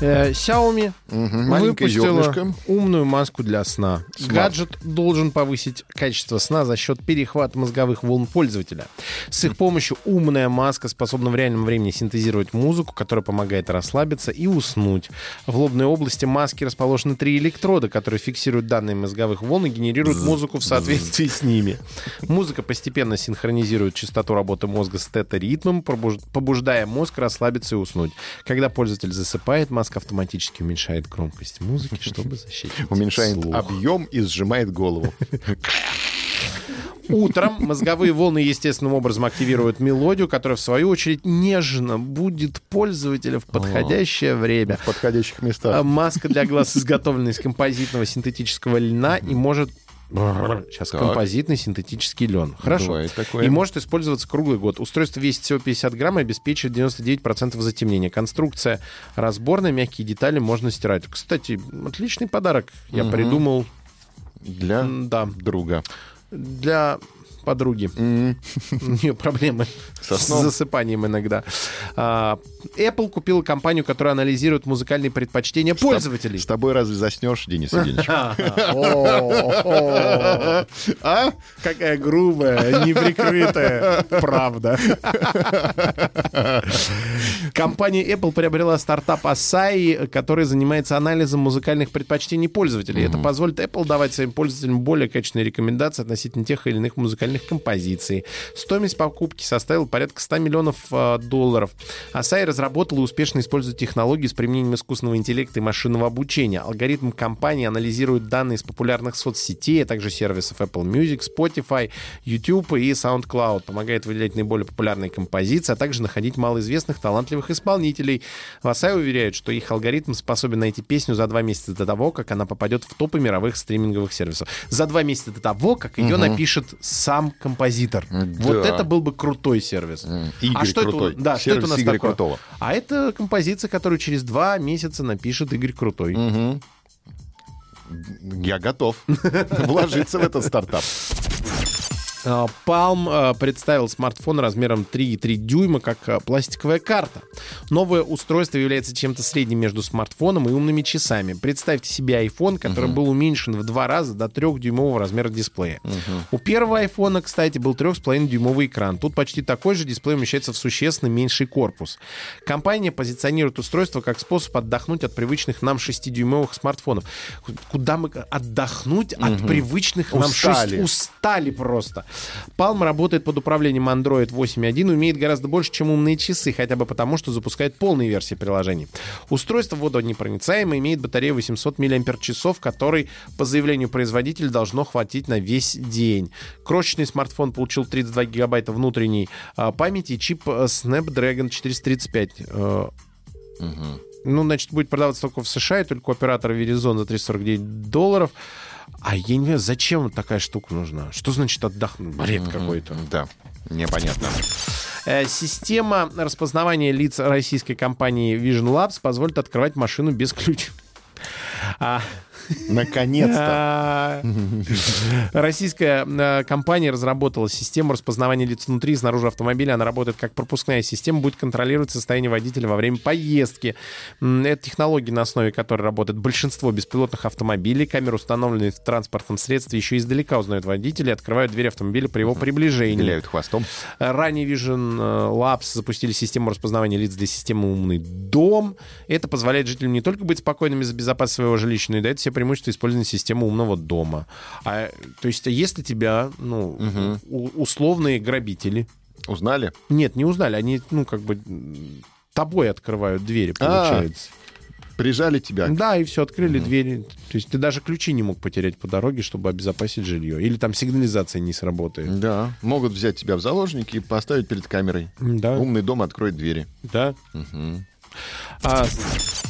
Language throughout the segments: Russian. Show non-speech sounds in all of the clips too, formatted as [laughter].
Э, Xiaomi маленькое выпустила зернышко. умную маску для сна. Смарт. Гаджет должен повысить качество сна за счет перехвата мозговых волн пользователя. С их помощью умная маска способна в реальном времени синтезировать музыку, которая помогает расслабиться и уснуть. В лобной области маски расположены три электрода, которые фиксируют данные мозговых волн и генерируют музыку в соответствии с ними. Музыка постепенно синхронизирует частоту работы мозга с тета-ритмом, побуждая мозг расслабиться и уснуть. Когда пользователь засыпает, маска автоматически уменьшает громкость музыки, чтобы защитить Уменьшает слух. объем и сжимает голову. Утром мозговые волны естественным образом активируют мелодию, которая, в свою очередь, нежно будет пользователя в подходящее время. В подходящих А местах. Маска для глаз изготовлена из композитного синтетического льна и может... Сейчас Так. композитный синтетический лен. Хорошо. Бывает такое. И может использоваться круглый год. Устройство весит всего 50 грамм и обеспечивает 99% затемнения. Конструкция разборная, мягкие детали можно стирать. Кстати, отличный подарок. Я придумал, Для да, друга. для подруги. [laughs] У нее проблемы с засыпанием иногда. А, Apple купила компанию, которая анализирует музыкальные предпочтения пользователей. С тобой разве заснешь, Денис Евгеньевич? [laughs] [laughs] А? Какая грубая, неприкрытая правда. Компания Apple приобрела стартап Asahi, который занимается анализом музыкальных предпочтений пользователей. Это позволит Apple давать своим пользователям более качественные рекомендации относительно тех или иных музыкальных композиций. Стоимость покупки составила порядка 100 миллионов э, долларов. Asahi разработала и успешно использует технологии с применением искусственного интеллекта и машинного обучения. Алгоритм компании анализирует данные из популярных соцсетей, а также сервисов Apple Music, Spotify, YouTube и SoundCloud. Помогает выделять наиболее популярные композиции, а также находить малоизвестных талантливых исполнителей. В Asahi уверяют, что их алгоритм способен найти песню за два месяца до того, как она попадет в топы мировых стриминговых сервисов. За два месяца до того, как ее напишет сам композитор. Вот Да. это был бы крутой сервис. Игорь а что Крутой. Это, да, что Сервис это у нас Игоря такое? Крутого. А это композиция, которую через два месяца напишет Игорь Крутой. Мгм. Я готов [laughs] вложиться в этот стартап. А, Palm а, представил смартфон размером 3,3 дюйма как а, пластиковая карта. Новое устройство является чем-то средним между смартфоном и умными часами. Представьте себе iPhone, который был уменьшен в два раза до 3-дюймового размера дисплея. У первого iPhone, кстати, был 3,5-дюймовый экран. Тут почти такой же дисплей умещается в существенно меньший корпус. Компания позиционирует устройство как способ отдохнуть от привычных нам 6-дюймовых смартфонов. Куда мы отдохнуть от привычных нам 6 Устали. устали просто. Palm работает под управлением Android 8.1 и умеет гораздо больше, чем умные часы, хотя бы потому, что запускает полные версии приложений. Устройство водонепроницаемое, имеет батарею 800 мАч, которой, по заявлению производителя, должно хватить на весь день. Крошечный смартфон получил 32 гигабайта внутренней а, памяти и чип э, Snapdragon 435. Э, ну, значит, будет продаваться только в США и только у оператора Verizon за 349 долларов. А я не знаю, зачем такая штука нужна? Что значит отдохнуть? Бред какой-то. Да, непонятно. Э, Система распознавания лиц российской компании Vision Labs позволит открывать машину без ключа. А, Наконец-то. а, Российская э, компания разработала систему распознавания лиц внутри и снаружи автомобиля. Она работает как пропускная система, будет контролировать состояние водителя во время поездки. Это технология, на основе которой работает большинство беспилотных автомобилей. Камеры, установленные в транспортном средстве, еще издалека узнают водителя и открывают дверь автомобиля при его приближении. Виляют хвостом. Ранее Vision э, Labs запустили систему распознавания лиц для системы «Умный дом». Это позволяет жителям не только быть спокойными за безопасность своего жилища, но и дает все преимущества использования системы умного дома. А, то есть, если тебя, ну, у- условные грабители... Узнали? Нет, не узнали, они, ну, как бы тобой открывают двери, А. получается. Прижали тебя. Да, и все, открыли двери. То есть ты даже ключи не мог потерять по дороге, чтобы обезопасить жилье. Или там сигнализация не сработает. Да, могут взять тебя в заложники и поставить перед камерой. Да, Умный дом откроет двери. да. А, с-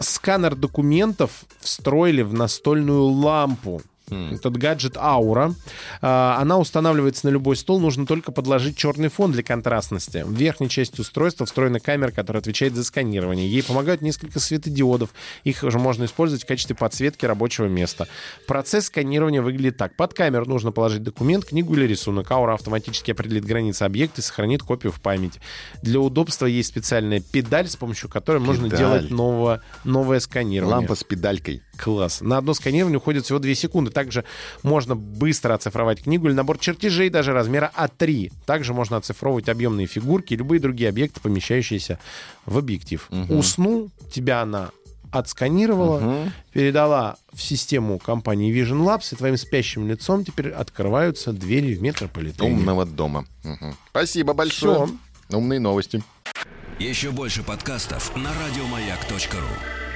сканер документов встроили в настольную лампу. Этот гаджет Аура. А, Она устанавливается на любой стол. Нужно только подложить черный фон для контрастности. В верхней части устройства встроена камера, которая отвечает за сканирование. Ей помогают несколько светодиодов. Их уже можно использовать в качестве подсветки рабочего места. Процесс сканирования выглядит так. Под камеру нужно положить документ, книгу или рисунок. Аура автоматически определит границы объекта и сохранит копию в памяти. Для удобства есть специальная педаль, с помощью которой можно Педаль. делать нового, новое сканирование. Лампа с педалькой. Класс. На одно сканирование уходит всего 2 секунды. Также можно быстро оцифровать книгу или набор чертежей даже размера А3. Также можно оцифровывать объемные фигурки и любые другие объекты, помещающиеся в объектив. Уснул, тебя она отсканировала, передала в систему компании Vision Labs, и твоим спящим лицом теперь открываются двери в метрополитене. Умного дома. Мгм. Спасибо большое. Всё. Умные новости. Еще больше подкастов на радиомаяк.ру.